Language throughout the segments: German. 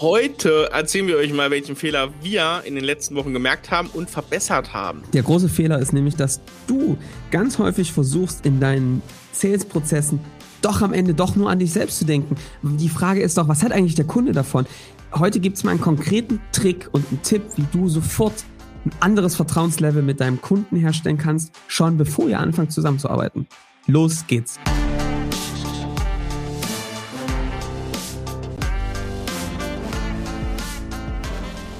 Heute erzählen wir euch mal, welchen Fehler wir in den letzten Wochen gemerkt haben und verbessert haben. Der große Fehler ist nämlich, dass du ganz häufig versuchst, in deinen Sales-Prozessen doch am Ende doch nur an dich selbst zu denken. Die Frage ist doch, was hat eigentlich der Kunde davon? Heute gibt es mal einen konkreten Trick und einen Tipp, wie du sofort ein anderes Vertrauenslevel mit deinem Kunden herstellen kannst, schon bevor ihr anfangt zusammenzuarbeiten. Los geht's!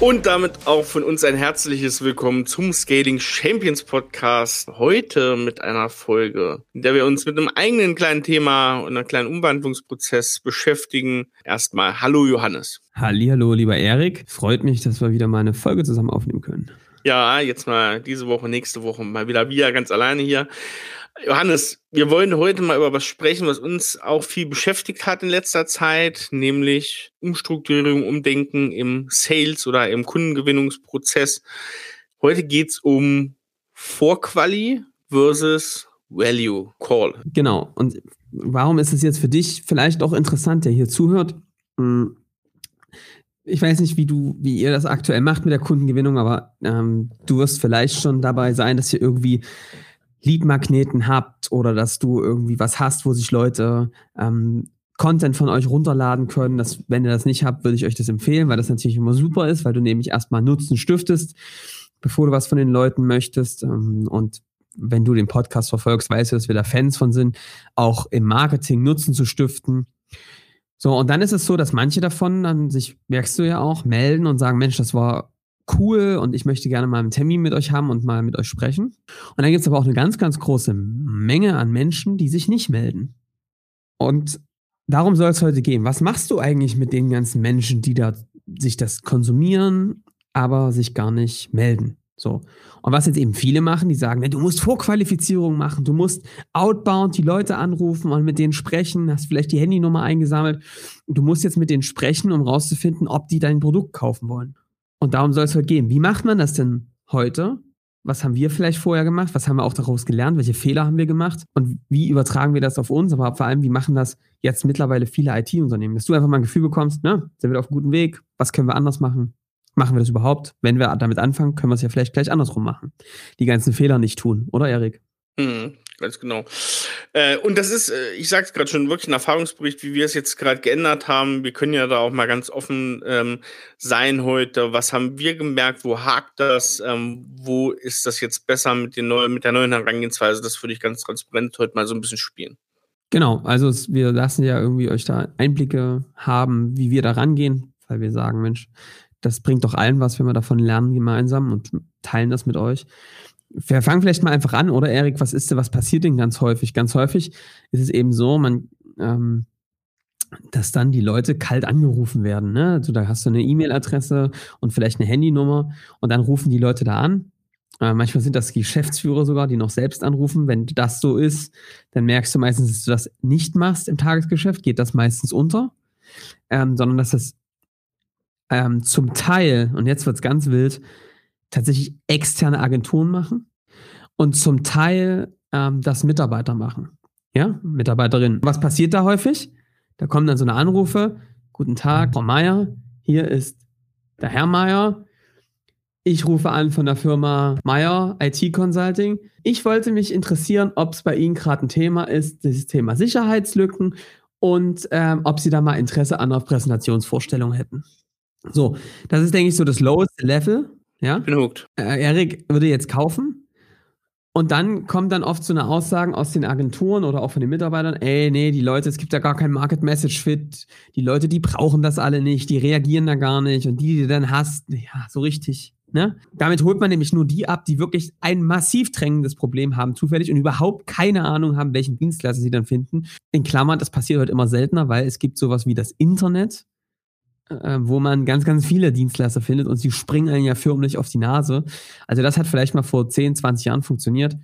Und damit auch von uns ein herzliches Willkommen zum Scaling Champions Podcast. Heute mit einer Folge, in der wir uns mit einem eigenen kleinen Thema und einem kleinen Umwandlungsprozess beschäftigen. Erstmal Hallo Johannes. Hallo, lieber Erik. Freut mich, dass wir wieder mal eine Folge zusammen aufnehmen können. Ja, jetzt mal diese Woche, nächste Woche mal wieder wir ganz alleine hier. Johannes, wir wollen heute mal über was sprechen, was uns auch viel beschäftigt hat in letzter Zeit, nämlich Umstrukturierung, Umdenken im Sales oder im Kundengewinnungsprozess. Heute geht's um Vorquali versus Value Call. Genau. Und warum ist es jetzt für dich vielleicht auch interessant, der hier zuhört? Hm. Ich weiß nicht, wie du, wie ihr das aktuell macht mit der Kundengewinnung, aber ähm, du wirst vielleicht schon dabei sein, dass ihr irgendwie Lead-Magneten habt oder dass du irgendwie was hast, wo sich Leute ähm, Content von euch runterladen können. Das, wenn ihr das nicht habt, würde ich euch das empfehlen, weil das natürlich immer super ist, weil du nämlich erstmal Nutzen stiftest, bevor du was von den Leuten möchtest. Ähm, und wenn du den Podcast verfolgst, weißt du, dass wir da Fans von sind, auch im Marketing Nutzen zu stiften. So, und dann ist es so, dass manche davon dann sich, merkst du ja auch, melden und sagen, Mensch, das war cool und ich möchte gerne mal einen Termin mit euch haben und mal mit euch sprechen. Und dann gibt es aber auch eine ganz, ganz große Menge an Menschen, die sich nicht melden. Und darum soll es heute gehen. Was machst du eigentlich mit den ganzen Menschen, die da sich das konsumieren, aber sich gar nicht melden? So. Und was jetzt eben viele machen, die sagen, du musst Vorqualifizierung machen, du musst outbound die Leute anrufen und mit denen sprechen, hast vielleicht die Handynummer eingesammelt. Du musst jetzt mit denen sprechen, um rauszufinden, ob die dein Produkt kaufen wollen. Und darum soll es heute gehen. Wie macht man das denn heute? Was haben wir vielleicht vorher gemacht? Was haben wir auch daraus gelernt? Welche Fehler haben wir gemacht? Und wie übertragen wir das auf uns? Aber vor allem, wie machen das jetzt mittlerweile viele IT-Unternehmen? Dass du einfach mal ein Gefühl bekommst, ne, sind wir auf einem guten Weg? Was können wir anders machen? Machen wir das überhaupt? Wenn wir damit anfangen, können wir es ja vielleicht gleich andersrum machen. Die ganzen Fehler nicht tun, oder Erik? Mhm, ganz genau. Äh, und das ist, äh, ich sage es gerade schon, wirklich ein Erfahrungsbericht, wie wir es jetzt gerade geändert haben. Wir können ja da auch mal ganz offen ähm, sein heute. Was haben wir gemerkt? Wo hakt das? Ähm, wo ist das jetzt besser mit, den neuen, mit der neuen Herangehensweise? Das würde ich ganz transparent heute mal so ein bisschen spielen. Genau, also es, wir lassen ja irgendwie euch da Einblicke haben, wie wir da rangehen, weil wir sagen, Mensch, das bringt doch allen was, wenn wir davon lernen gemeinsam und teilen das mit euch. Wir fangen vielleicht mal einfach an, oder Erik, was ist denn, was passiert denn ganz häufig? Ganz häufig ist es eben so, man, ähm, dass dann die Leute kalt angerufen werden. Ne? Also da hast du eine E-Mail-Adresse und vielleicht eine Handynummer und dann rufen die Leute da an. Äh, manchmal sind das Geschäftsführer sogar, die noch selbst anrufen. Wenn das so ist, dann merkst du meistens, dass du das nicht machst im Tagesgeschäft, geht das meistens unter, ähm, sondern dass das ähm, zum Teil, und jetzt wird es ganz wild, tatsächlich externe Agenturen machen und zum Teil ähm, das Mitarbeiter machen. Ja, Mitarbeiterinnen. Was passiert da häufig? Da kommen dann so eine Anrufe. Guten Tag, Frau Meier. Hier ist der Herr Meier. Ich rufe an von der Firma Meier IT Consulting. Ich wollte mich interessieren, ob es bei Ihnen gerade ein Thema ist, das Thema Sicherheitslücken und ähm, ob Sie da mal Interesse an einer Präsentationsvorstellung hätten. So, das ist, denke ich, so das lowest Level ja? Ich bin hooked. Äh, Erik würde jetzt kaufen. Und dann kommen dann oft so eine Aussagen aus den Agenturen oder auch von den Mitarbeitern, ey, nee, die Leute, es gibt ja gar kein Market Message Fit. Die Leute, die brauchen das alle nicht, die reagieren da gar nicht. Und die, die dann hast, ja, so richtig. Ne? Damit holt man nämlich nur die ab, die wirklich ein massiv drängendes Problem haben, zufällig und überhaupt keine Ahnung haben, welchen Dienstleister sie dann finden. In Klammern, das passiert heute immer seltener, weil es gibt sowas wie das Internet, äh, wo man ganz, ganz viele Dienstleister findet und sie springen einen ja förmlich auf die Nase. Also das hat vielleicht mal vor 10, 20 Jahren funktioniert.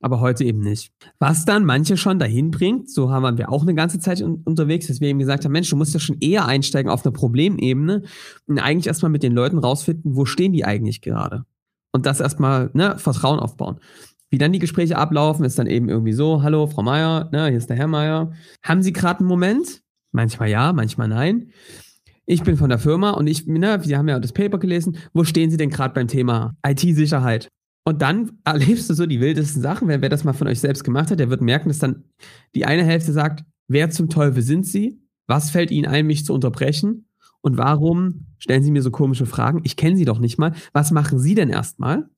aber heute eben nicht. Was dann manche schon dahin bringt, so haben wir auch eine ganze Zeit un unterwegs, dass wir eben gesagt haben, Mensch, du musst ja schon eher einsteigen auf einer Problemebene und eigentlich erstmal mit den Leuten rausfinden, wo stehen die eigentlich gerade. Und das erstmal, ne, Vertrauen aufbauen. Wie dann die Gespräche ablaufen, ist dann eben irgendwie so, hallo, Frau Meier, ne, hier ist der Herr Meier. Haben Sie gerade einen Moment? Manchmal ja, manchmal nein. Ich bin von der Firma und ich, ne, Sie haben ja das Paper gelesen. Wo stehen Sie denn gerade beim Thema IT-Sicherheit? Und dann erlebst du so die wildesten Sachen. Wer, wer das mal von euch selbst gemacht hat, der wird merken, dass dann die eine Hälfte sagt, wer zum Teufel sind Sie? Was fällt Ihnen ein, mich zu unterbrechen? Und warum stellen Sie mir so komische Fragen? Ich kenne Sie doch nicht mal. Was machen Sie denn erstmal?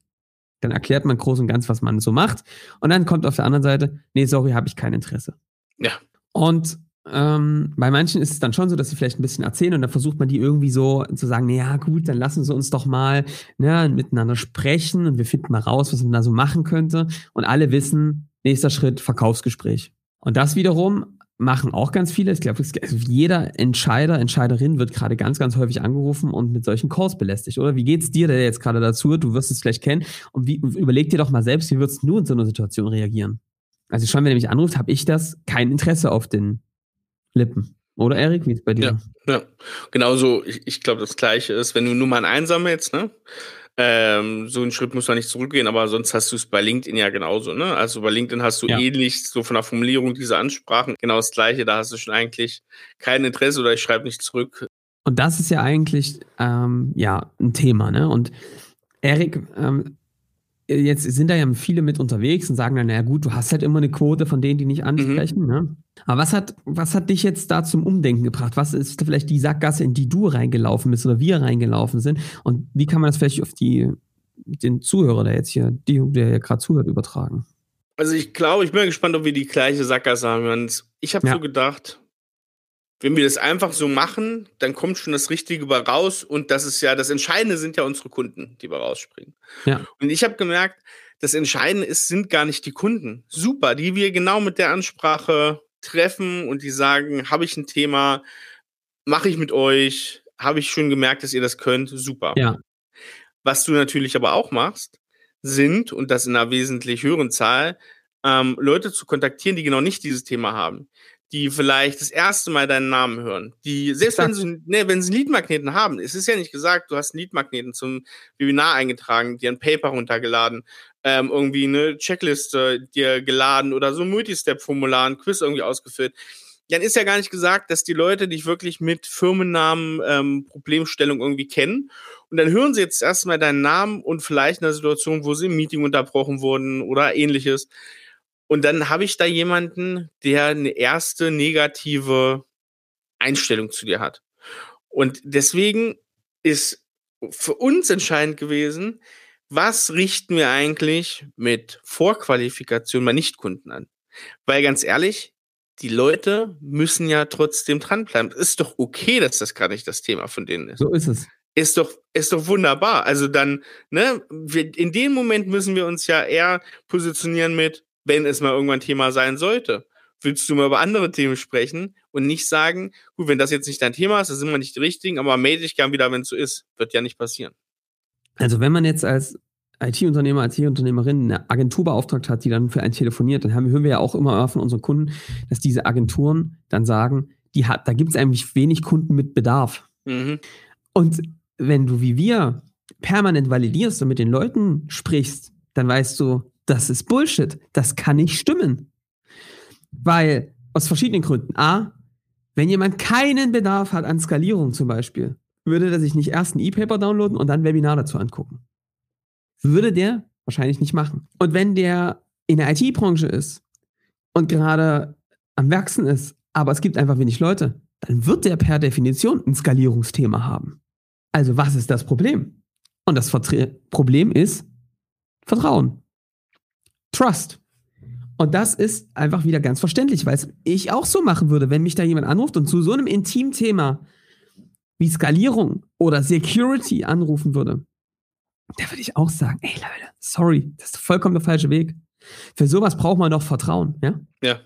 Dann erklärt man groß und ganz, was man so macht. Und dann kommt auf der anderen Seite, nee, sorry, habe ich kein Interesse. Ja. Und ähm, bei manchen ist es dann schon so, dass sie vielleicht ein bisschen erzählen und dann versucht man die irgendwie so zu sagen, naja, gut, dann lassen sie uns doch mal ne, miteinander sprechen und wir finden mal raus, was man da so machen könnte. Und alle wissen, nächster Schritt, Verkaufsgespräch. Und das wiederum machen auch ganz viele. Ich glaube, also jeder Entscheider, Entscheiderin wird gerade ganz, ganz häufig angerufen und mit solchen Calls belästigt, oder? Wie geht's dir denn jetzt gerade dazu? Du wirst es vielleicht kennen. Und wie, überleg dir doch mal selbst, wie würdest du in so einer Situation reagieren? Also schon, wenn er mich anruft, habe ich das kein Interesse auf den Lippen. Oder Erik, wie ist es bei dir? Ja, ja. genauso. Ich, ich glaube, das Gleiche ist, wenn du nur mal ein Einsam jetzt, ne? Ähm, so einen Schritt muss man nicht zurückgehen, aber sonst hast du es bei LinkedIn ja genauso, ne? Also bei LinkedIn hast du ja. ähnlich so von der Formulierung dieser Ansprachen genau das Gleiche. Da hast du schon eigentlich kein Interesse oder ich schreibe nicht zurück. Und das ist ja eigentlich ähm, ja ein Thema, ne? Und Erik, ähm, jetzt sind da ja viele mit unterwegs und sagen dann, naja gut, du hast halt immer eine Quote von denen, die nicht ansprechen. Mhm. Ne? Aber was hat, was hat dich jetzt da zum Umdenken gebracht? Was ist vielleicht die Sackgasse, in die du reingelaufen bist oder wir reingelaufen sind? Und wie kann man das vielleicht auf die, den Zuhörer, der jetzt hier, die, der ja gerade zuhört, übertragen? Also ich glaube, ich bin gespannt, ob wir die gleiche Sackgasse haben. Ich habe ja. so gedacht, wenn wir das einfach so machen, dann kommt schon das Richtige bei raus. Und das ist ja, das Entscheidende sind ja unsere Kunden, die bei rausspringen. Ja. Und ich habe gemerkt, das Entscheidende ist, sind gar nicht die Kunden. Super, die wir genau mit der Ansprache treffen und die sagen, habe ich ein Thema, mache ich mit euch, habe ich schon gemerkt, dass ihr das könnt, super. Ja. Was du natürlich aber auch machst, sind, und das in einer wesentlich höheren Zahl, ähm, Leute zu kontaktieren, die genau nicht dieses Thema haben die vielleicht das erste Mal deinen Namen hören, die, selbst wenn sie, ne, wenn sie Leadmagneten haben, es ist ja nicht gesagt, du hast Leadmagneten zum Webinar eingetragen, dir ein Paper runtergeladen, ähm, irgendwie eine Checkliste dir geladen oder so ein Multistep-Formular, ein Quiz irgendwie ausgefüllt. Dann ist ja gar nicht gesagt, dass die Leute dich wirklich mit Firmennamen, ähm, Problemstellung irgendwie kennen. Und dann hören sie jetzt erstmal deinen Namen und vielleicht in einer Situation, wo sie im Meeting unterbrochen wurden oder ähnliches und dann habe ich da jemanden, der eine erste negative Einstellung zu dir hat. Und deswegen ist für uns entscheidend gewesen, was richten wir eigentlich mit Vorqualifikation bei Nichtkunden an? Weil ganz ehrlich, die Leute müssen ja trotzdem dranbleiben. Ist doch okay, dass das gar nicht das Thema von denen ist. So ist es. Ist doch, ist doch wunderbar. Also dann, ne, wir, in dem Moment müssen wir uns ja eher positionieren mit, wenn es mal irgendwann Thema sein sollte. Willst du mal über andere Themen sprechen und nicht sagen, gut, wenn das jetzt nicht dein Thema ist, dann sind wir nicht die richtigen, aber melde dich gern wieder, wenn es so ist. Wird ja nicht passieren. Also wenn man jetzt als IT-Unternehmer, IT-Unternehmerin eine Agentur beauftragt hat, die dann für einen telefoniert, dann haben, hören wir ja auch immer von unseren Kunden, dass diese Agenturen dann sagen, die hat, da gibt es eigentlich wenig Kunden mit Bedarf. Mhm. Und wenn du wie wir permanent validierst und mit den Leuten sprichst, dann weißt du, das ist Bullshit. Das kann nicht stimmen. Weil, aus verschiedenen Gründen. A, wenn jemand keinen Bedarf hat an Skalierung zum Beispiel, würde der sich nicht erst ein E-Paper downloaden und dann ein Webinar dazu angucken. Würde der wahrscheinlich nicht machen. Und wenn der in der IT-Branche ist und gerade am Wachsen ist, aber es gibt einfach wenig Leute, dann wird der per Definition ein Skalierungsthema haben. Also was ist das Problem? Und das Vertre Problem ist Vertrauen. Trust. Und das ist einfach wieder ganz verständlich, weil es ich auch so machen würde, wenn mich da jemand anruft und zu so einem intimen Thema wie Skalierung oder Security anrufen würde. Da würde ich auch sagen, ey Leute, sorry, das ist vollkommen der falsche Weg. Für sowas braucht man doch Vertrauen, ja? Ja.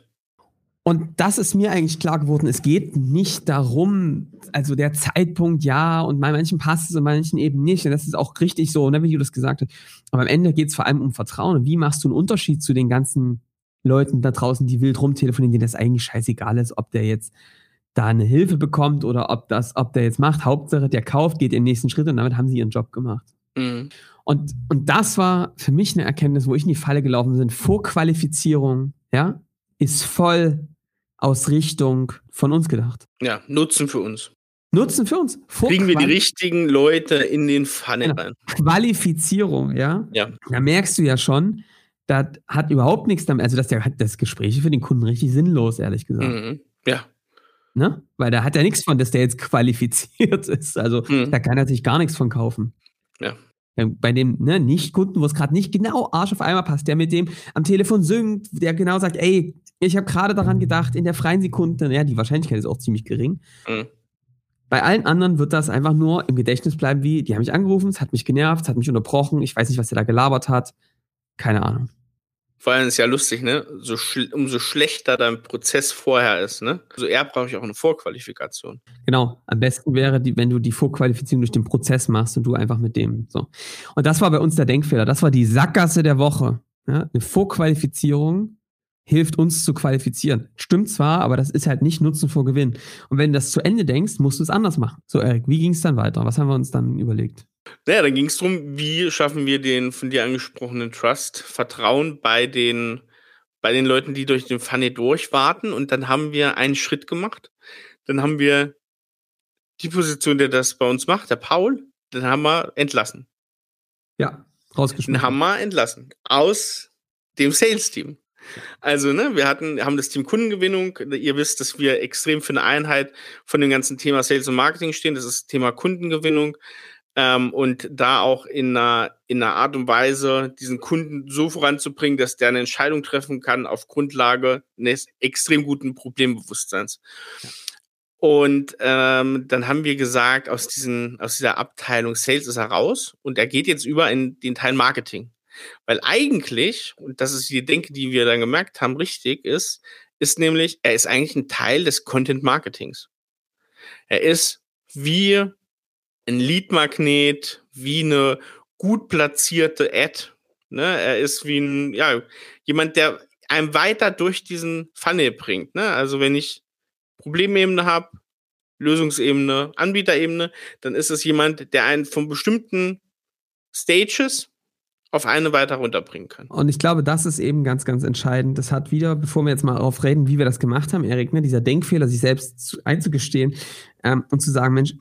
Und das ist mir eigentlich klar geworden. Es geht nicht darum, also der Zeitpunkt ja und bei manchen passt es und bei manchen eben nicht. Und das ist auch richtig so, ne, wie du das gesagt hast. Aber am Ende geht es vor allem um Vertrauen. Und wie machst du einen Unterschied zu den ganzen Leuten da draußen, die wild rumtelefonieren, denen das eigentlich scheißegal ist, ob der jetzt da eine Hilfe bekommt oder ob das, ob der jetzt macht. Hauptsache, der kauft, geht den nächsten Schritt und damit haben sie ihren Job gemacht. Mhm. Und, und das war für mich eine Erkenntnis, wo ich in die Falle gelaufen bin. Vorqualifizierung, ja, ist voll aus Richtung von uns gedacht. Ja, Nutzen für uns. Nutzen für uns. Kriegen wir die richtigen Leute in den Pfanne genau. rein. Qualifizierung, ja. Ja. Da merkst du ja schon, das hat überhaupt nichts damit, also das, das Gespräch für den Kunden richtig sinnlos, ehrlich gesagt. Mhm. Ja. Ne? Weil da hat er nichts von, dass der jetzt qualifiziert ist. Also mhm. da kann er sich gar nichts von kaufen. Ja. Bei dem ne, Nicht-Kunden, wo es gerade nicht genau Arsch auf einmal passt, der mit dem am Telefon singt, der genau sagt, ey, ich habe gerade daran gedacht, in der freien Sekunde, ja, die Wahrscheinlichkeit ist auch ziemlich gering. Mhm. Bei allen anderen wird das einfach nur im Gedächtnis bleiben, wie, die haben mich angerufen, es hat mich genervt, es hat mich unterbrochen, ich weiß nicht, was der da gelabert hat. Keine Ahnung. Vor allem ist ja lustig, ne? So schl umso schlechter dein Prozess vorher ist, ne? Also eher brauche ich auch eine Vorqualifikation. Genau. Am besten wäre, die, wenn du die Vorqualifizierung durch den Prozess machst und du einfach mit dem so. Und das war bei uns der Denkfehler. Das war die Sackgasse der Woche. Ja? Eine Vorqualifizierung hilft uns zu qualifizieren. Stimmt zwar, aber das ist halt nicht Nutzen vor Gewinn. Und wenn du das zu Ende denkst, musst du es anders machen. So, Erik, wie ging es dann weiter? Was haben wir uns dann überlegt? Naja, dann ging es darum, wie schaffen wir den von dir angesprochenen Trust, Vertrauen bei den, bei den Leuten, die durch den Funny durchwarten. Und dann haben wir einen Schritt gemacht. Dann haben wir die Position, der das bei uns macht, der Paul, den haben wir entlassen. Ja, rausgeschmissen. Den haben wir entlassen. Aus dem Sales-Team. Also, ne, wir hatten, haben das Team Kundengewinnung. Ihr wisst, dass wir extrem für eine Einheit von dem ganzen Thema Sales und Marketing stehen. Das ist das Thema Kundengewinnung. Ähm, und da auch in einer, in einer Art und Weise diesen Kunden so voranzubringen, dass der eine Entscheidung treffen kann auf Grundlage eines extrem guten Problembewusstseins. Und ähm, dann haben wir gesagt, aus, diesen, aus dieser Abteilung Sales ist er raus und er geht jetzt über in den Teil Marketing. Weil eigentlich, und das ist die Denke, die wir dann gemerkt haben, richtig ist, ist nämlich, er ist eigentlich ein Teil des Content Marketings. Er ist wie ein Lead-Magnet, wie eine gut platzierte Ad. Ne? Er ist wie ein, ja, jemand, der einem weiter durch diesen Funnel bringt. Ne? Also wenn ich Problemebene habe, Lösungsebene, Anbieterebene, dann ist es jemand, der einen von bestimmten Stages auf eine weiter runterbringen kann. Und ich glaube, das ist eben ganz, ganz entscheidend. Das hat wieder, bevor wir jetzt mal darauf reden, wie wir das gemacht haben, Erik, ne, dieser Denkfehler, sich selbst zu, einzugestehen ähm, und zu sagen, Mensch,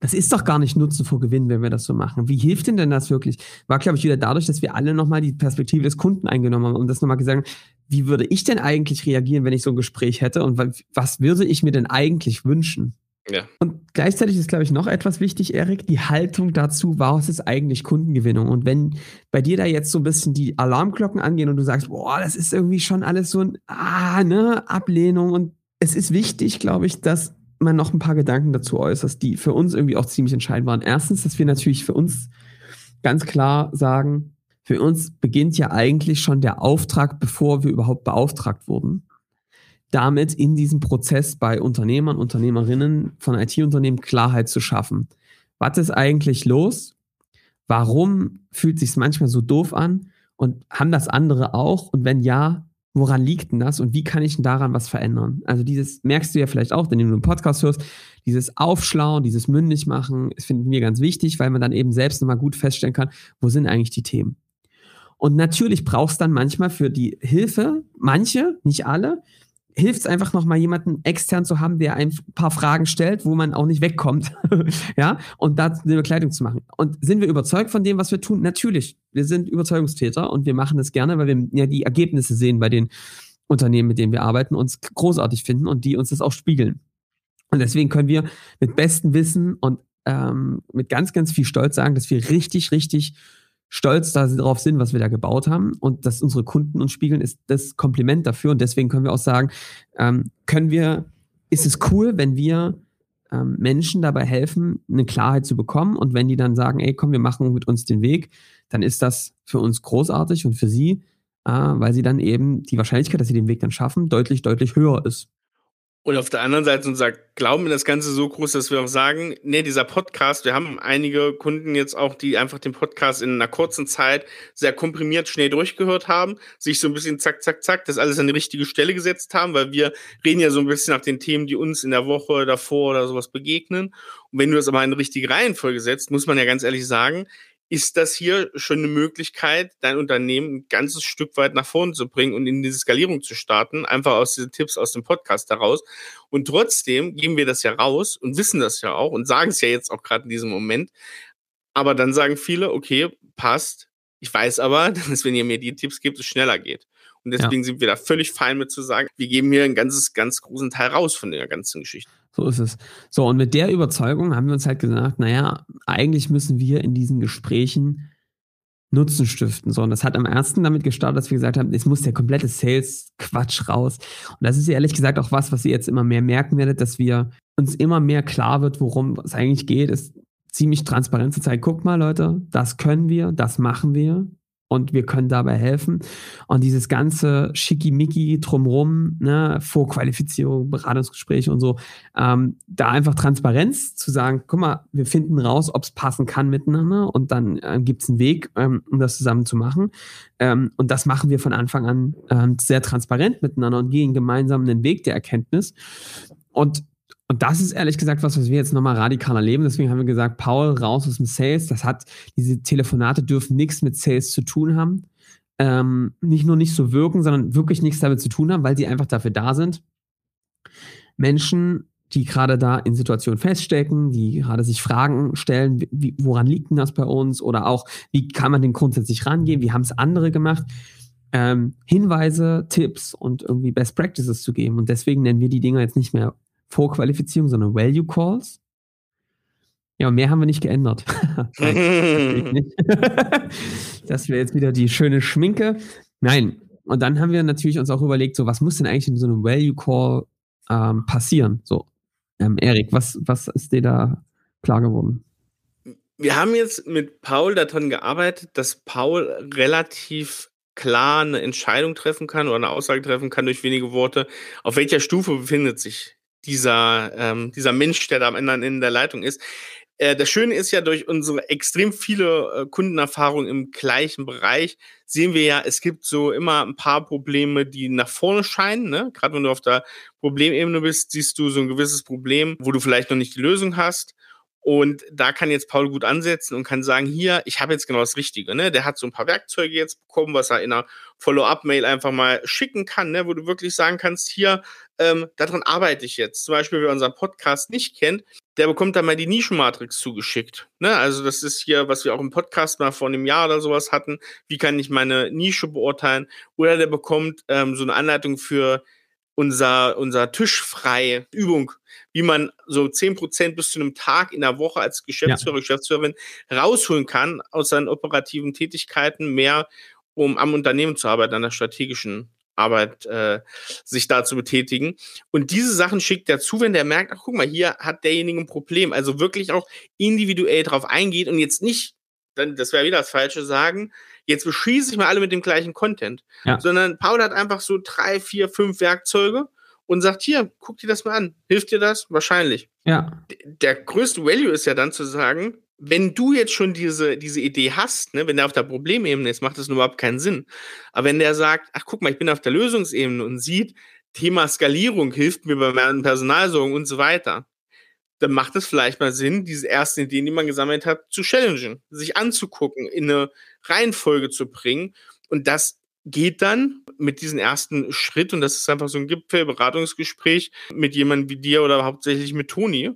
das ist doch gar nicht Nutzen vor Gewinn, wenn wir das so machen. Wie hilft denn denn das wirklich? War, glaube ich, wieder dadurch, dass wir alle nochmal die Perspektive des Kunden eingenommen haben und das nochmal gesagt haben, wie würde ich denn eigentlich reagieren, wenn ich so ein Gespräch hätte und was würde ich mir denn eigentlich wünschen? Ja. Und gleichzeitig ist, glaube ich, noch etwas wichtig, Erik, die Haltung dazu, was ist eigentlich Kundengewinnung? Und wenn bei dir da jetzt so ein bisschen die Alarmglocken angehen und du sagst, boah, das ist irgendwie schon alles so ein, ah, ne, Ablehnung und es ist wichtig, glaube ich, dass man noch ein paar Gedanken dazu äußert, die für uns irgendwie auch ziemlich entscheidend waren. Erstens, dass wir natürlich für uns ganz klar sagen, für uns beginnt ja eigentlich schon der Auftrag, bevor wir überhaupt beauftragt wurden damit in diesem Prozess bei Unternehmern, Unternehmerinnen von IT-Unternehmen Klarheit zu schaffen. Was ist eigentlich los? Warum fühlt sich manchmal so doof an? Und haben das andere auch? Und wenn ja, woran liegt denn das? Und wie kann ich denn daran was verändern? Also dieses merkst du ja vielleicht auch, wenn du einen Podcast hörst, dieses Aufschlauen, dieses mündig machen, das finden wir ganz wichtig, weil man dann eben selbst nochmal gut feststellen kann, wo sind eigentlich die Themen? Und natürlich brauchst dann manchmal für die Hilfe, manche, nicht alle, hilft es einfach nochmal jemanden extern zu haben, der ein paar Fragen stellt, wo man auch nicht wegkommt. ja, und da eine Bekleidung zu machen. Und sind wir überzeugt von dem, was wir tun? Natürlich. Wir sind Überzeugungstäter und wir machen das gerne, weil wir ja die Ergebnisse sehen bei den Unternehmen, mit denen wir arbeiten, uns großartig finden und die uns das auch spiegeln. Und deswegen können wir mit bestem Wissen und ähm, mit ganz, ganz viel Stolz sagen, dass wir richtig, richtig stolz darauf sind, was wir da gebaut haben und dass unsere Kunden uns spiegeln, ist das Kompliment dafür. Und deswegen können wir auch sagen, ähm, können wir, ist es cool, wenn wir ähm, Menschen dabei helfen, eine Klarheit zu bekommen. Und wenn die dann sagen, ey, komm, wir machen mit uns den Weg, dann ist das für uns großartig und für sie äh, weil sie dann eben die Wahrscheinlichkeit, dass sie den Weg dann schaffen, deutlich, deutlich höher ist. Und auf der anderen Seite unser Glauben in das Ganze so groß, dass wir auch sagen, nee, dieser Podcast, wir haben einige Kunden jetzt auch, die einfach den Podcast in einer kurzen Zeit sehr komprimiert schnell durchgehört haben, sich so ein bisschen zack, zack, zack, das alles an die richtige Stelle gesetzt haben, weil wir reden ja so ein bisschen nach den Themen, die uns in der Woche davor oder sowas begegnen. Und wenn du das aber in die richtige Reihenfolge setzt, muss man ja ganz ehrlich sagen, ist das hier schon eine Möglichkeit, dein Unternehmen ein ganzes Stück weit nach vorne zu bringen und in diese Skalierung zu starten, einfach aus diesen Tipps aus dem Podcast heraus. Und trotzdem geben wir das ja raus und wissen das ja auch und sagen es ja jetzt auch gerade in diesem Moment. Aber dann sagen viele, okay, passt. Ich weiß aber, dass wenn ihr mir die Tipps gebt, es schneller geht. Und deswegen ja. sind wir da völlig fein mit zu sagen, wir geben hier einen ganzes, ganz großen Teil raus von der ganzen Geschichte. So ist es. So, und mit der Überzeugung haben wir uns halt gesagt, naja, eigentlich müssen wir in diesen Gesprächen Nutzen stiften. So, und das hat am ersten damit gestartet, dass wir gesagt haben, es muss der komplette Sales-Quatsch raus. Und das ist ehrlich gesagt auch was, was ihr jetzt immer mehr merken werdet, dass wir uns immer mehr klar wird, worum es eigentlich geht, ist ziemlich transparent zu zeigen, guck mal Leute, das können wir, das machen wir und wir können dabei helfen. Und dieses ganze Schickimicki drumrum, ne, Vorqualifizierung, Beratungsgespräche und so, ähm, da einfach Transparenz zu sagen, guck mal, wir finden raus, ob es passen kann miteinander und dann äh, gibt es einen Weg, ähm, um das zusammen zu machen. Ähm, und das machen wir von Anfang an ähm, sehr transparent miteinander und gehen gemeinsam einen Weg der Erkenntnis. Und und das ist ehrlich gesagt was, was wir jetzt nochmal radikal erleben. Deswegen haben wir gesagt, Paul, raus aus dem Sales. Das hat, diese Telefonate dürfen nichts mit Sales zu tun haben. Ähm, nicht nur nicht so wirken, sondern wirklich nichts damit zu tun haben, weil sie einfach dafür da sind. Menschen, die gerade da in Situationen feststecken, die gerade sich Fragen stellen, wie, woran liegt denn das bei uns? Oder auch, wie kann man denn grundsätzlich rangehen? Wie haben es andere gemacht? Ähm, Hinweise, Tipps und irgendwie Best Practices zu geben. Und deswegen nennen wir die Dinger jetzt nicht mehr Vorqualifizierung, sondern Value Calls. Ja, mehr haben wir nicht geändert. das wäre jetzt wieder die schöne Schminke. Nein. Und dann haben wir natürlich uns auch überlegt, so was muss denn eigentlich in so einem Value Call ähm, passieren? So, ähm, Erik, was, was ist dir da klar geworden? Wir haben jetzt mit Paul daran gearbeitet, dass Paul relativ klar eine Entscheidung treffen kann oder eine Aussage treffen kann durch wenige Worte, auf welcher Stufe befindet sich dieser, ähm, dieser Mensch, der da am Ende in der Leitung ist. Äh, das Schöne ist ja, durch unsere extrem viele äh, Kundenerfahrungen im gleichen Bereich sehen wir ja, es gibt so immer ein paar Probleme, die nach vorne scheinen. Ne? Gerade wenn du auf der Problemebene bist, siehst du so ein gewisses Problem, wo du vielleicht noch nicht die Lösung hast. Und da kann jetzt Paul gut ansetzen und kann sagen, hier, ich habe jetzt genau das Richtige. Ne? Der hat so ein paar Werkzeuge jetzt bekommen, was er in einer Follow-up-Mail einfach mal schicken kann, ne? wo du wirklich sagen kannst, hier, ähm, daran arbeite ich jetzt. Zum Beispiel, wer unseren Podcast nicht kennt, der bekommt dann mal die Nischenmatrix zugeschickt. Ne? Also das ist hier, was wir auch im Podcast mal vor einem Jahr oder sowas hatten. Wie kann ich meine Nische beurteilen? Oder der bekommt ähm, so eine Anleitung für unser, unser tischfreie Übung, wie man so zehn Prozent bis zu einem Tag in der Woche als Geschäftsführer, ja. Geschäftsführerin rausholen kann aus seinen operativen Tätigkeiten, mehr um am Unternehmen zu arbeiten, an der strategischen Arbeit äh, sich da zu betätigen. Und diese Sachen schickt er zu, wenn der merkt, ach guck mal, hier hat derjenige ein Problem. Also wirklich auch individuell drauf eingeht und jetzt nicht, dann, das wäre wieder das Falsche sagen, jetzt beschieße ich mal alle mit dem gleichen Content. Ja. Sondern Paul hat einfach so drei, vier, fünf Werkzeuge und sagt, hier, guck dir das mal an. Hilft dir das? Wahrscheinlich. Ja. Der größte Value ist ja dann zu sagen, wenn du jetzt schon diese, diese Idee hast, ne, wenn der auf der Problemebene ist, macht das überhaupt keinen Sinn. Aber wenn der sagt, ach guck mal, ich bin auf der Lösungsebene und sieht, Thema Skalierung hilft mir bei meinen Personalsorgen und so weiter, dann macht es vielleicht mal Sinn, diese ersten Ideen, die man gesammelt hat, zu challengen, sich anzugucken, in eine Reihenfolge zu bringen. Und das geht dann mit diesem ersten Schritt, und das ist einfach so ein Gipfelberatungsgespräch mit jemandem wie dir oder hauptsächlich mit Toni.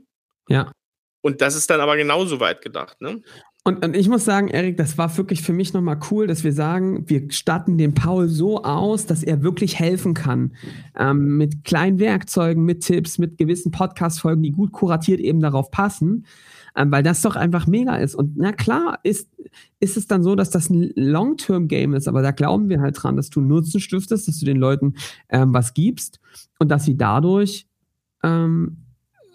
Ja. Und das ist dann aber genauso weit gedacht, ne? Und, und ich muss sagen, Erik, das war wirklich für mich nochmal cool, dass wir sagen, wir statten den Paul so aus, dass er wirklich helfen kann. Ähm, mit kleinen Werkzeugen, mit Tipps, mit gewissen Podcast-Folgen, die gut kuratiert eben darauf passen. Ähm, weil das doch einfach mega ist. Und na klar ist, ist es dann so, dass das ein Long-Term-Game ist, aber da glauben wir halt dran, dass du Nutzen stiftest, dass du den Leuten ähm, was gibst und dass sie dadurch ähm,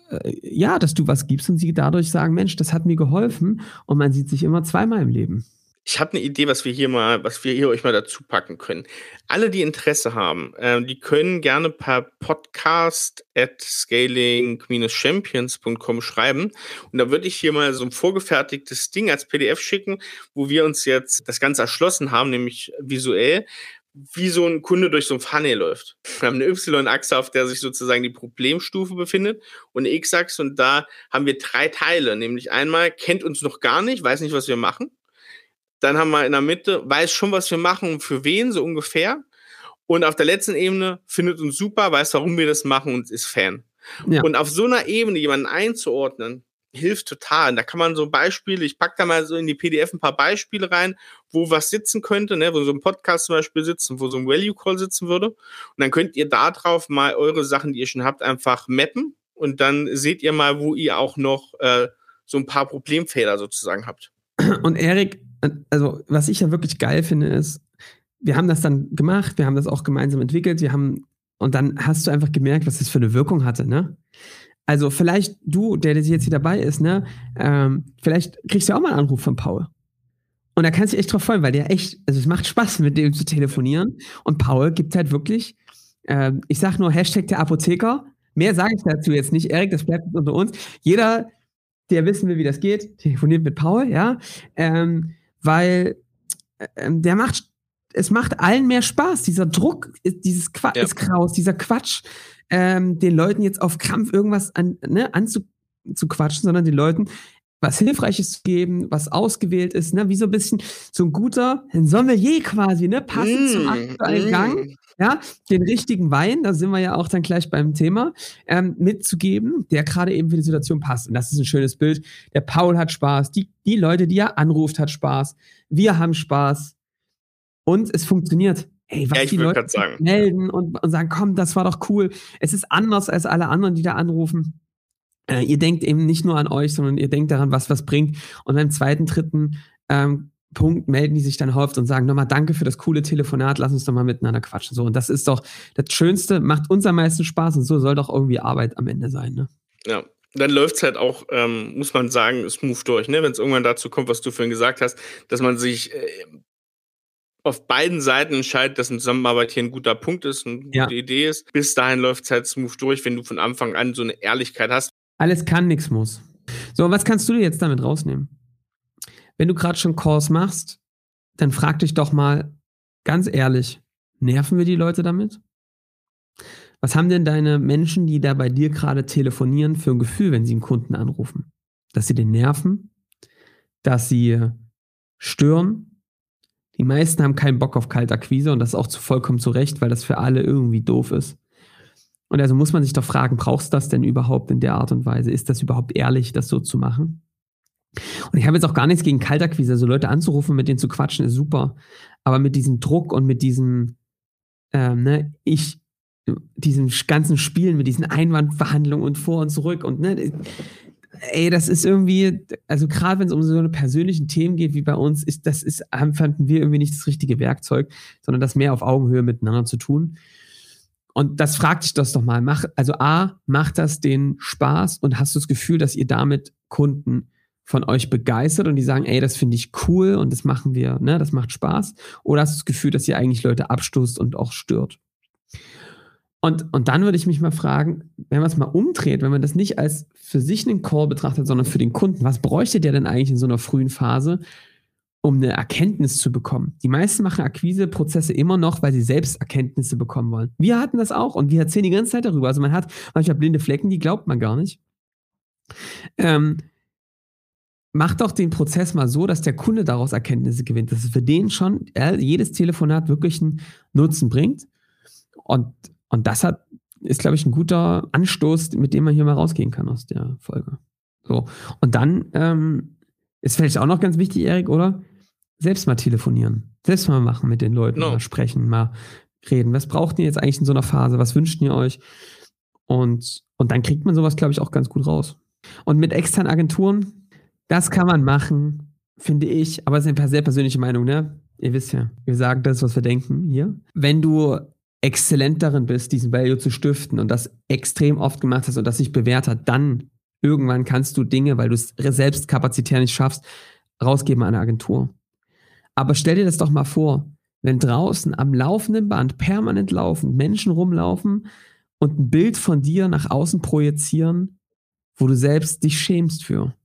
äh, ja, dass du was gibst und sie dadurch sagen, Mensch, das hat mir geholfen und man sieht sich immer zweimal im Leben. Ich habe eine Idee, was wir hier mal, was wir hier euch mal dazu packen können. Alle, die Interesse haben, äh, die können gerne per podcast at scaling-champions.com schreiben. Und da würde ich hier mal so ein vorgefertigtes Ding als PDF schicken, wo wir uns jetzt das Ganze erschlossen haben, nämlich visuell, wie so ein Kunde durch so ein Funnel läuft. Wir haben eine Y-Achse, auf der sich sozusagen die Problemstufe befindet und eine X-Achse und da haben wir drei Teile, nämlich einmal kennt uns noch gar nicht, weiß nicht, was wir machen. Dann haben wir in der Mitte, weiß schon, was wir machen und für wen, so ungefähr. Und auf der letzten Ebene findet uns super, weiß, warum wir das machen und ist Fan. Ja. Und auf so einer Ebene jemanden einzuordnen, hilft total. Da kann man so Beispiele, ich packe da mal so in die PDF ein paar Beispiele rein, wo was sitzen könnte, ne, wo so ein Podcast zum Beispiel sitzen, wo so ein Value Call sitzen würde. Und dann könnt ihr da drauf mal eure Sachen, die ihr schon habt, einfach mappen. Und dann seht ihr mal, wo ihr auch noch äh, so ein paar Problemfehler sozusagen habt. Und Erik, also was ich ja wirklich geil finde, ist, wir haben das dann gemacht, wir haben das auch gemeinsam entwickelt, wir haben, und dann hast du einfach gemerkt, was das für eine Wirkung hatte, ne? Also vielleicht du, der jetzt hier dabei ist, ne, ähm, vielleicht kriegst du auch mal einen Anruf von Paul. Und da kannst du dich echt drauf freuen, weil der echt, also es macht Spaß, mit dem zu telefonieren. Und Paul gibt halt wirklich, äh, ich sag nur Hashtag der Apotheker. Mehr sage ich dazu jetzt nicht, Erik, das bleibt unter uns. Jeder, der wissen will, wie das geht, telefoniert mit Paul, ja. Ähm, weil äh, der macht, es macht allen mehr Spaß. Dieser Druck, dieses Qua ja. ist Kraus, dieser Quatsch, ähm, den Leuten jetzt auf Krampf irgendwas an, ne, anzuquatschen, sondern den Leuten was Hilfreiches zu geben, was ausgewählt ist, ne, wie so ein bisschen so ein guter ein Sommelier quasi, ne, passend mm, zum aktuellen mm. Gang, ja, den richtigen Wein, da sind wir ja auch dann gleich beim Thema, ähm, mitzugeben, der gerade eben für die Situation passt. Und das ist ein schönes Bild. Der Paul hat Spaß, die, die Leute, die er anruft, hat Spaß, wir haben Spaß und es funktioniert. Hey, was ja, die Leute melden und, und sagen, komm, das war doch cool. Es ist anders als alle anderen, die da anrufen. Äh, ihr denkt eben nicht nur an euch, sondern ihr denkt daran, was was bringt. Und beim zweiten, dritten ähm, Punkt melden die sich dann häufig und sagen nochmal Danke für das coole Telefonat, lass uns doch mal miteinander quatschen. So, und das ist doch das Schönste, macht uns am meisten Spaß und so soll doch irgendwie Arbeit am Ende sein. Ne? Ja, dann läuft es halt auch, ähm, muss man sagen, smooth durch, ne? Wenn es irgendwann dazu kommt, was du vorhin gesagt hast, dass man sich äh, auf beiden Seiten entscheidet, dass eine Zusammenarbeit hier ein guter Punkt ist, eine gute ja. Idee ist. Bis dahin läuft es halt smooth durch, wenn du von Anfang an so eine Ehrlichkeit hast. Alles kann, nichts muss. So, was kannst du dir jetzt damit rausnehmen? Wenn du gerade schon Calls machst, dann frag dich doch mal ganz ehrlich, nerven wir die Leute damit? Was haben denn deine Menschen, die da bei dir gerade telefonieren, für ein Gefühl, wenn sie einen Kunden anrufen? Dass sie den nerven? Dass sie stören? Die meisten haben keinen Bock auf Kaltakquise und das auch zu vollkommen zu Recht, weil das für alle irgendwie doof ist. Und also muss man sich doch fragen, brauchst du das denn überhaupt in der Art und Weise? Ist das überhaupt ehrlich, das so zu machen? Und ich habe jetzt auch gar nichts gegen Kaltakquise. Also Leute anzurufen, mit denen zu quatschen, ist super. Aber mit diesem Druck und mit diesem, ähm, ne, ich, diesen ganzen Spielen, mit diesen Einwandverhandlungen und vor und zurück und ne, ey, das ist irgendwie, also gerade wenn es um so eine persönlichen Themen geht wie bei uns, ist das ist, fanden wir irgendwie nicht das richtige Werkzeug, sondern das mehr auf Augenhöhe miteinander zu tun. Und das fragt dich das doch mal. Mach, also A, macht das den Spaß und hast du das Gefühl, dass ihr damit Kunden von euch begeistert und die sagen, ey, das finde ich cool und das machen wir, ne, das macht Spaß? Oder hast du das Gefühl, dass ihr eigentlich Leute abstoßt und auch stört? Und, und dann würde ich mich mal fragen, wenn man es mal umdreht, wenn man das nicht als für sich einen Call betrachtet, sondern für den Kunden, was bräuchte der denn eigentlich in so einer frühen Phase, um eine Erkenntnis zu bekommen? Die meisten machen Akquiseprozesse immer noch, weil sie selbst Erkenntnisse bekommen wollen. Wir hatten das auch und wir erzählen die ganze Zeit darüber. Also man hat manchmal blinde Flecken, die glaubt man gar nicht. Ähm, macht doch den Prozess mal so, dass der Kunde daraus Erkenntnisse gewinnt, dass es für den schon äh, jedes Telefonat wirklich einen Nutzen bringt. Und und das hat, ist, glaube ich, ein guter Anstoß, mit dem man hier mal rausgehen kann aus der Folge. So. Und dann ähm, ist vielleicht auch noch ganz wichtig, Erik, oder? Selbst mal telefonieren. Selbst mal machen mit den Leuten, no. mal sprechen, mal reden. Was braucht ihr jetzt eigentlich in so einer Phase? Was wünscht ihr euch? Und, und dann kriegt man sowas, glaube ich, auch ganz gut raus. Und mit externen Agenturen, das kann man machen, finde ich, aber es ist eine sehr persönliche Meinung, ne? Ihr wisst ja, wir sagen das, was wir denken hier. Wenn du exzellent darin bist, diesen Value zu stiften und das extrem oft gemacht hast und das sich bewährt hat, dann irgendwann kannst du Dinge, weil du es selbst kapazitär nicht schaffst, rausgeben an eine Agentur. Aber stell dir das doch mal vor, wenn draußen am laufenden Band permanent laufen, Menschen rumlaufen und ein Bild von dir nach außen projizieren, wo du selbst dich schämst für.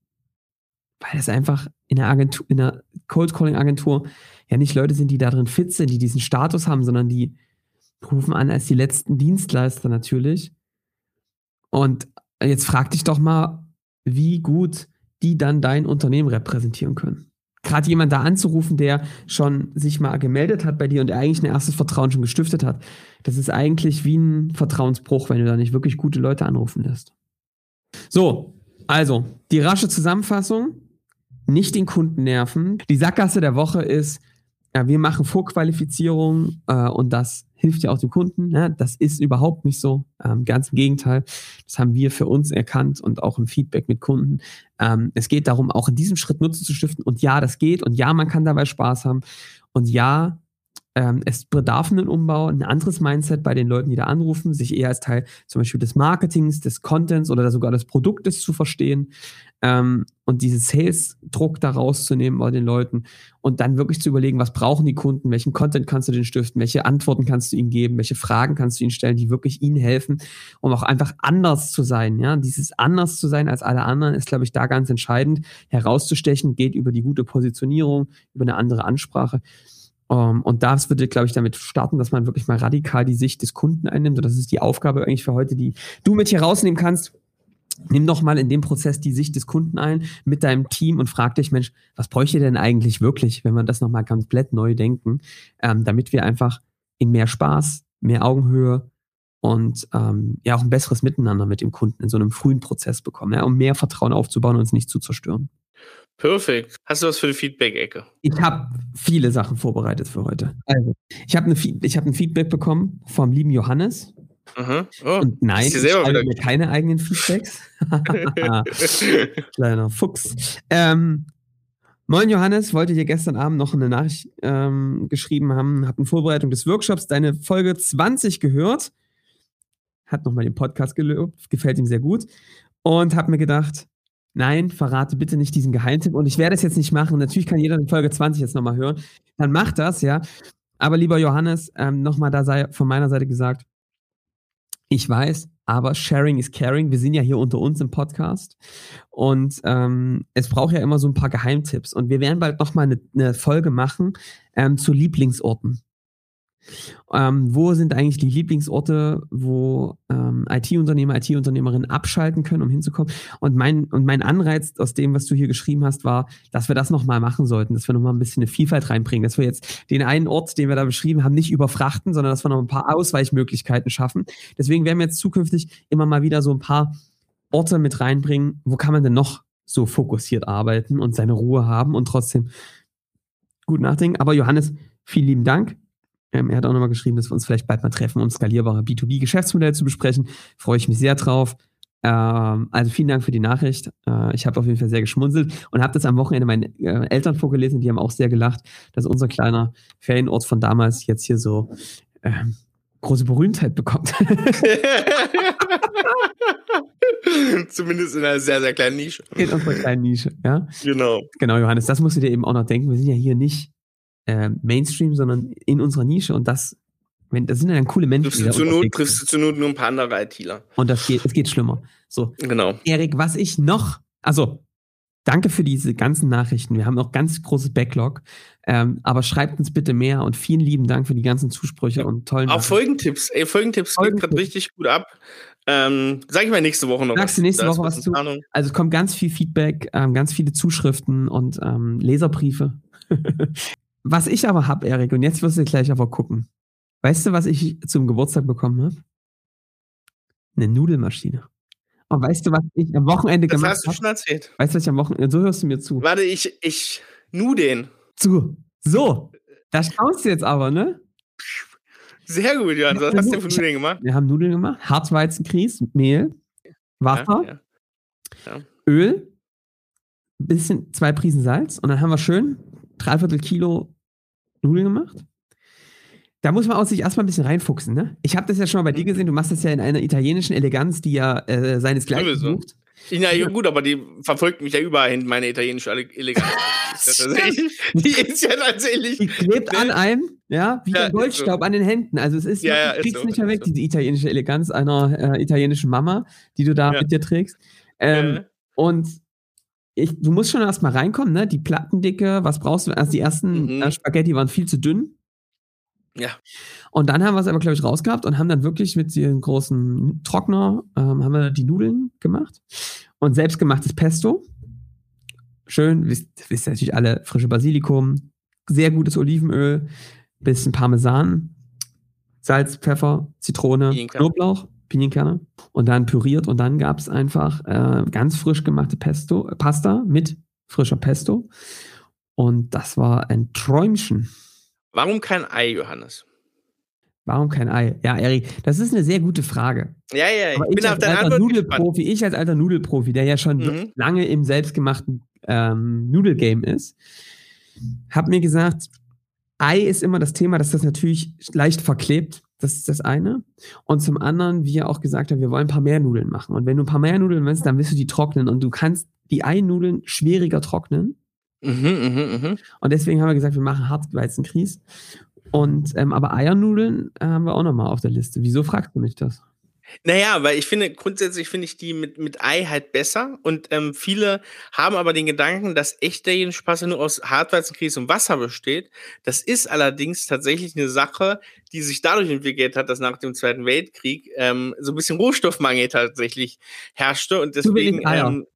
Weil es einfach in der Agentur, in der Cold Calling Agentur ja nicht Leute sind, die da drin fit sind, die diesen Status haben, sondern die rufen an als die letzten Dienstleister natürlich. Und jetzt frag dich doch mal, wie gut die dann dein Unternehmen repräsentieren können. Gerade jemand da anzurufen, der schon sich mal gemeldet hat bei dir und eigentlich ein erstes Vertrauen schon gestiftet hat, das ist eigentlich wie ein Vertrauensbruch, wenn du da nicht wirklich gute Leute anrufen lässt. So, also die rasche Zusammenfassung nicht den Kunden nerven. Die Sackgasse der Woche ist, ja, wir machen Vorqualifizierung äh, und das hilft ja auch dem Kunden. Ne? Das ist überhaupt nicht so. Ähm, ganz im Gegenteil. Das haben wir für uns erkannt und auch im Feedback mit Kunden. Ähm, es geht darum, auch in diesem Schritt Nutzen zu stiften. Und ja, das geht. Und ja, man kann dabei Spaß haben. Und ja, ähm, es bedarf einen Umbau, ein anderes Mindset bei den Leuten, die da anrufen, sich eher als Teil zum Beispiel des Marketings, des Contents oder sogar des Produktes zu verstehen ähm, und diesen Sales-Druck da rauszunehmen bei den Leuten und dann wirklich zu überlegen, was brauchen die Kunden, welchen Content kannst du denen stiften, welche Antworten kannst du ihnen geben, welche Fragen kannst du ihnen stellen, die wirklich ihnen helfen, um auch einfach anders zu sein. Ja, dieses anders zu sein als alle anderen ist, glaube ich, da ganz entscheidend herauszustechen, geht über die gute Positionierung, über eine andere Ansprache. Um, ähm, und das würde, glaube ich, damit starten, dass man wirklich mal radikal die Sicht des Kunden einnimmt. Und das ist die Aufgabe eigentlich für heute, die du mit hier rausnehmen kannst. Nimm doch mal in dem Prozess die Sicht des Kunden ein mit deinem Team und frag dich, Mensch, was bräuchte denn eigentlich wirklich, wenn wir das nochmal komplett neu denken, ähm, damit wir einfach in mehr Spaß, mehr Augenhöhe und ähm, ja auch ein besseres Miteinander mit dem Kunden in so einem frühen Prozess bekommen, ja, um mehr Vertrauen aufzubauen und uns nicht zu zerstören. Perfekt. Hast du was für die Feedback-Ecke? Ich habe viele Sachen vorbereitet für heute. Also, ich habe hab ein Feedback bekommen vom lieben Johannes. Aha. Oh, und nein, ich schreibe mir keine eigenen Feedbacks. Kleiner Fuchs. Ähm, Moin Johannes, wollte dir gestern Abend noch eine Nachricht ähm, geschrieben haben, habe in Vorbereitung des Workshops deine Folge 20 gehört, hat nochmal den Podcast gelobt, gefällt ihm sehr gut und habe mir gedacht, nein, verrate bitte nicht diesen Geheimtipp. Und ich werde es jetzt nicht machen. Natürlich kann jeder in Folge 20 jetzt nochmal hören. Dann macht das, ja. Aber lieber Johannes, ähm, nochmal da sei von meiner Seite gesagt, ich weiß, aber Sharing is Caring. Wir sind ja hier unter uns im Podcast und ähm, es braucht ja immer so ein paar Geheimtipps. Und wir werden bald nochmal eine, eine Folge machen ähm, zu Lieblingsorten. Ähm, wo sind eigentlich die Lieblingsorte, wo ähm, IT-Unternehmer, IT-Unternehmerinnen abschalten können, um hinzukommen? Und mein, und mein Anreiz aus dem, was du hier geschrieben hast, war, dass wir das nochmal machen sollten, dass wir nochmal ein bisschen eine Vielfalt reinbringen, dass wir jetzt den einen Ort, den wir da beschrieben haben, nicht überfrachten, sondern dass wir noch ein paar Ausweichmöglichkeiten schaffen. Deswegen werden wir jetzt zukünftig immer mal wieder so ein paar Orte mit reinbringen. Wo kann man denn noch so fokussiert arbeiten und seine Ruhe haben und trotzdem gut nachdenken? Aber Johannes, vielen lieben Dank ähm, er hat auch nochmal geschrieben, dass wir uns vielleicht bald mal treffen, um skalierbare B2B-Geschäftsmodelle zu besprechen. Freue ich mich sehr drauf. Ähm, also vielen Dank für die Nachricht. Äh, ich habe auf jeden Fall sehr geschmunzelt und habe das am Wochenende meinen äh, Eltern vorgelesen. Die haben auch sehr gelacht, dass unser kleiner Ferienort von damals jetzt hier so äh, große Berühmtheit bekommt. Zumindest in einer sehr, sehr kleinen Nische. In unserer kleinen Nische, ja. Genau. Genau, Johannes, das musst du dir eben auch noch denken. Wir sind ja hier nicht äh, Mainstream, sondern in unserer Nische und das, wenn, das sind ja dann coole Menschen. Triffst du, zur Not, triffst du zur Not nur ein paar andere ITler. Und das geht, es geht schlimmer. So. Genau. Erik, was ich noch, also danke für diese ganzen Nachrichten. Wir haben noch ganz großes Backlog. Ähm, aber schreibt uns bitte mehr und vielen lieben Dank für die ganzen Zusprüche und tollen. Auch Folgentipps. Ey, Folgentipps Folgentipps. geht gerade richtig gut ab. Ähm, sag ich mal nächste Woche noch. Sagst du nächste Woche was zu? Also es kommt ganz viel Feedback, ähm, ganz viele Zuschriften und ähm, Leserbriefe. Was ich aber hab, Erik, und jetzt wirst du gleich aber gucken. Weißt du, was ich zum Geburtstag bekommen habe? Eine Nudelmaschine. Und weißt du, was ich am Wochenende das gemacht habe? Das hast du schon erzählt. Weißt du, was ich am Wochenende, so hörst du mir zu. Warte, ich, ich, Nudeln. Zu. So. Da schaust du jetzt aber, ne? Sehr gut, Johann. Was hast du denn für Nudeln gemacht? Wir haben Nudeln gemacht. Hartweizenkries, Mehl, Wasser, ja, ja. Ja. Öl, bisschen, zwei Prisen Salz und dann haben wir schön dreiviertel Kilo Nudeln gemacht. Da muss man auch sich erstmal ein bisschen reinfuchsen, ne? Ich habe das ja schon mal bei dir gesehen, du machst das ja in einer italienischen Eleganz, die ja äh, seinesgleichen sucht. Ja, ja, gut, aber die verfolgt mich ja überall hin, meine italienische Eleganz. die ist ja tatsächlich. Die klebt an einem, ja, wie ja, der Goldstaub so. an den Händen. Also es ist, ja, ja, du kriegst so, nicht mehr weg, so. diese italienische Eleganz einer äh, italienischen Mama, die du da mit dir trägst. Ähm, und ich, du musst schon erstmal reinkommen, ne? Die Plattendicke, was brauchst du? Also die ersten mhm. äh, Spaghetti waren viel zu dünn. Ja. Und dann haben wir es aber, glaube ich, rausgehabt und haben dann wirklich mit dem großen Trockner, ähm, haben wir die Nudeln gemacht und selbstgemachtes Pesto. Schön, wisst, wisst ihr natürlich alle, frische Basilikum, sehr gutes Olivenöl, bisschen Parmesan, Salz, Pfeffer, Zitrone, Knoblauch, Pinienkerne und dann püriert und dann gab es einfach äh, ganz frisch gemachte Pesto, äh, Pasta mit frischer Pesto und das war ein Träumchen. Warum kein Ei, Johannes? Warum kein Ei? Ja, Erik, das ist eine sehr gute Frage. Ja, ja, ich, ich bin auf deine Antwort Nudelprofi, Ich als alter Nudelprofi, der ja schon mhm. lange im selbstgemachten ähm, Nudelgame ist, habe mir gesagt, Ei ist immer das Thema, dass das natürlich leicht verklebt. Das ist das eine. Und zum anderen, wie er auch gesagt hat, wir wollen ein paar mehr Nudeln machen. Und wenn du ein paar mehr Nudeln willst, dann willst du die trocknen. Und du kannst die Einudeln schwieriger trocknen. Mhm, mh, mh. Und deswegen haben wir gesagt, wir machen Hartweizenkries. Und ähm, aber Eiernudeln äh, haben wir auch nochmal auf der Liste. Wieso fragst du mich das? Naja, weil ich finde, grundsätzlich finde ich die mit, mit Ei halt besser. Und ähm, viele haben aber den Gedanken, dass echter Spaß nur aus Hartweizenkries und Wasser besteht. Das ist allerdings tatsächlich eine Sache, die sich dadurch entwickelt hat, dass nach dem Zweiten Weltkrieg ähm, so ein bisschen Rohstoffmangel tatsächlich herrschte. Und deswegen ähm,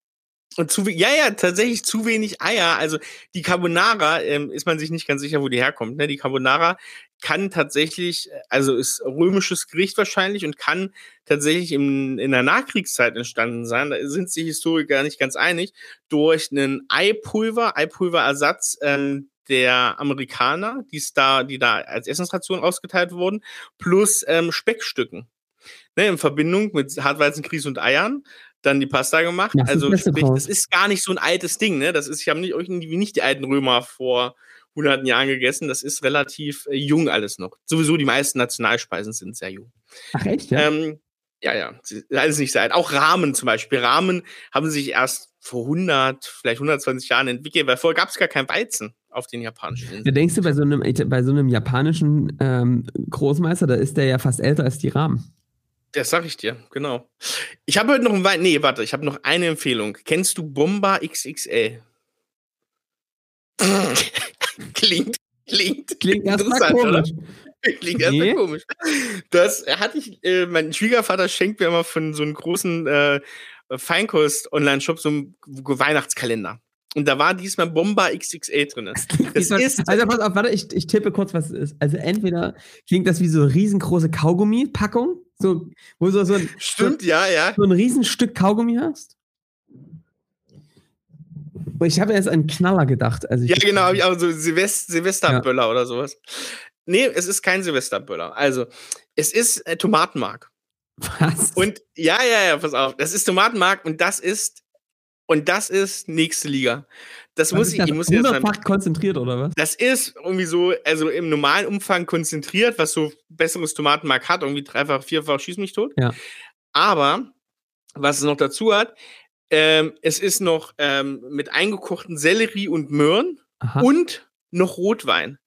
und zu, ja, ja, tatsächlich zu wenig Eier. Also die Carbonara ähm, ist man sich nicht ganz sicher, wo die herkommt. Ne? Die Carbonara kann tatsächlich, also ist römisches Gericht wahrscheinlich und kann tatsächlich in, in der Nachkriegszeit entstanden sein. Da sind sich Historiker nicht ganz einig. Durch einen Eipulver, Eipulverersatz ähm, der Amerikaner, die da, die da als Essensration ausgeteilt wurden, plus ähm, Speckstücken. Ne, in Verbindung mit Hartweizenkries und Eiern dann die Pasta gemacht. Ja, also sprich, das ist gar nicht so ein altes Ding, ne? Das ist, ich habe nicht irgendwie nicht die alten Römer vor hunderten Jahren gegessen. Das ist relativ äh, jung alles noch. Sowieso die meisten Nationalspeisen sind sehr jung. Ach echt? Ja, ähm, ja, ja. Alles nicht sehr alt. Auch Rahmen zum Beispiel. Rahmen haben sich erst vor 100, vielleicht 120 Jahren entwickelt, weil vorher gab es gar kein Weizen auf den japanischen Inseln. Ja, denkst du, bei so einem, bei so einem japanischen ähm, Großmeister, da ist der ja fast älter als die Rahmen. Das sag ich dir, genau. Ich habe heute noch ein Wein. Nee, warte, ich habe noch eine Empfehlung. Kennst du Bomba XXL? klingt, klingt, klingt erstmal komisch. Klingt erstmal nee. komisch. Das hatte ich, äh, mein Schwiegervater schenkt mir immer von so einem großen äh, Feinkost-Online-Shop so einen Weihnachtskalender. Und da war diesmal Bomba XXL drin. Das ist also pass auf, warte, ich, ich tippe kurz, was es ist. Also entweder klingt das wie so eine riesengroße Kaugummi-Packung, so, wo du so ein, Stimmt, so, ja, ja. so ein Riesenstück Kaugummi hast. Ich habe erst an Knaller gedacht. Also ja, genau, habe ich auch so Silvest Silvesterböller ja. oder sowas. Nee, es ist kein Silvesterböller. Also, es ist äh, Tomatenmark. Was? Und ja, ja, ja, pass auf. Das ist Tomatenmark und das ist und das ist nächste Liga. Das was muss ich, das ich muss jetzt sagen, konzentriert oder was? Das ist irgendwie so, also im normalen Umfang konzentriert, was so besseres Tomatenmark hat, irgendwie dreifach, vierfach schieß mich tot. Ja. Aber was es noch dazu hat, ähm, es ist noch ähm, mit eingekochten Sellerie und Möhren Aha. und noch Rotwein.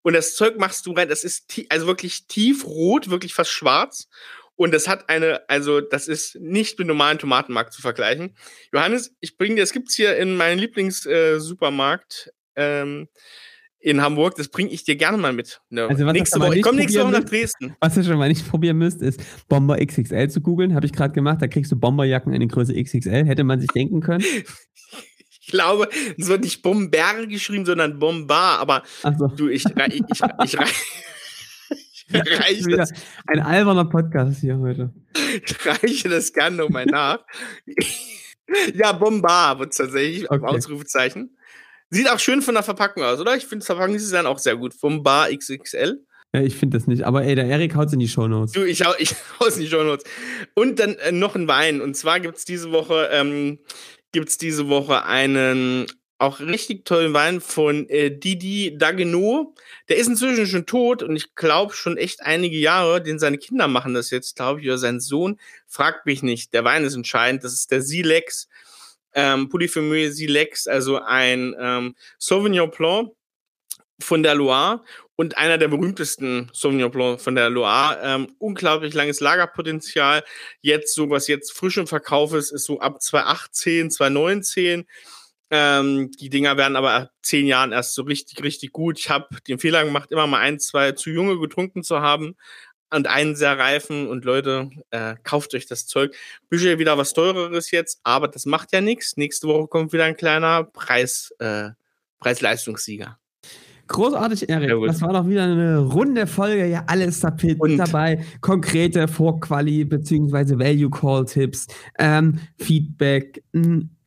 Und das Zeug machst du rein, das ist also wirklich tiefrot, wirklich fast schwarz. Und das hat eine, also das ist nicht mit normalen Tomatenmarkt zu vergleichen. Johannes, ich bringe dir, das gibt's hier in meinem Lieblingssupermarkt äh, ähm, in Hamburg. Das bringe ich dir gerne mal mit. Ne? Also was nächste Woche. Ich komme nächste Woche nach Dresden. Was ihr schon mal nicht probieren müsst, ist Bomber XXL zu googeln. Habe ich gerade gemacht. Da kriegst du Bomberjacken in der Größe XXL. Hätte man sich denken können. ich glaube, es wird nicht Bomber geschrieben, sondern Bombar. Aber so. du, ich, ich, ich, ich, ich reiche das. Ein alberner Podcast hier heute. Ich reiche das gerne nochmal nach. ja, Bombar wird tatsächlich okay. Ausrufezeichen. Sieht auch schön von der Verpackung aus, oder? Ich finde das Verpackungsdesign auch sehr gut. Bombar XXL. Ja, ich finde das nicht. Aber ey, der Erik haut's in die Shownotes. Du, ich, hau, ich hau's in die Shownotes. Und dann äh, noch ein Wein. Und zwar gibt's diese Woche, ähm, gibt's diese Woche einen auch richtig tollen Wein von äh, Didi Dagenot. Der ist inzwischen schon tot und ich glaube schon echt einige Jahre, denn seine Kinder machen das jetzt, glaube ich, oder sein Sohn. Fragt mich nicht. Der Wein ist entscheidend. Das ist der Silex, ähm, Polyphémeux Silex, also ein ähm, Sauvignon Blanc von der Loire und einer der berühmtesten Sauvignon Blanc von der Loire. Ähm, unglaublich langes Lagerpotenzial. Jetzt so, was jetzt frisch im Verkauf ist, ist so ab 2018, 2019. Ähm, die Dinger werden aber ab zehn Jahren erst so richtig, richtig gut. Ich habe den Fehler gemacht, immer mal ein, zwei zu junge getrunken zu haben und einen sehr reifen. Und Leute, äh, kauft euch das Zeug. Bücher wieder was teureres jetzt, aber das macht ja nichts. Nächste Woche kommt wieder ein kleiner Preis, äh, Preis-Leistungssieger. Großartig, Erik. Das war doch wieder eine runde Folge. Ja, alles dabei. Konkrete Vorquali- bzw. Value-Call-Tipps, ähm, Feedback,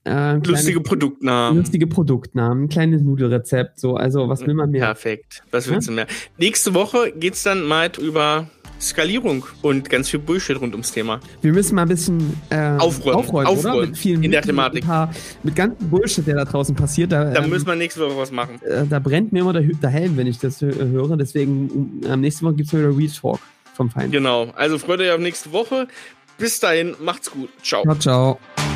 äh, lustige Produktnamen. Lustige Produktnamen, kleines Nudelrezept, so, also was will man mehr? Perfekt. Was willst ja? du mehr? Nächste Woche geht's dann mal über Skalierung und ganz viel Bullshit rund ums Thema. Wir müssen mal ein bisschen äh, aufräumen, aufräumen, aufräumen Mit vielen in der Thematik. Mit, paar, mit ganzem Bullshit, der da draußen passiert. Da, da ähm, müssen wir nächste Woche was machen. Äh, da brennt mir immer der, der Helm, wenn ich das höre. Deswegen, äh, nächste Woche gibt es wieder Real Talk vom Feind. Genau. Also freut euch auf nächste Woche. Bis dahin, macht's gut. Ciao. Ciao, ciao.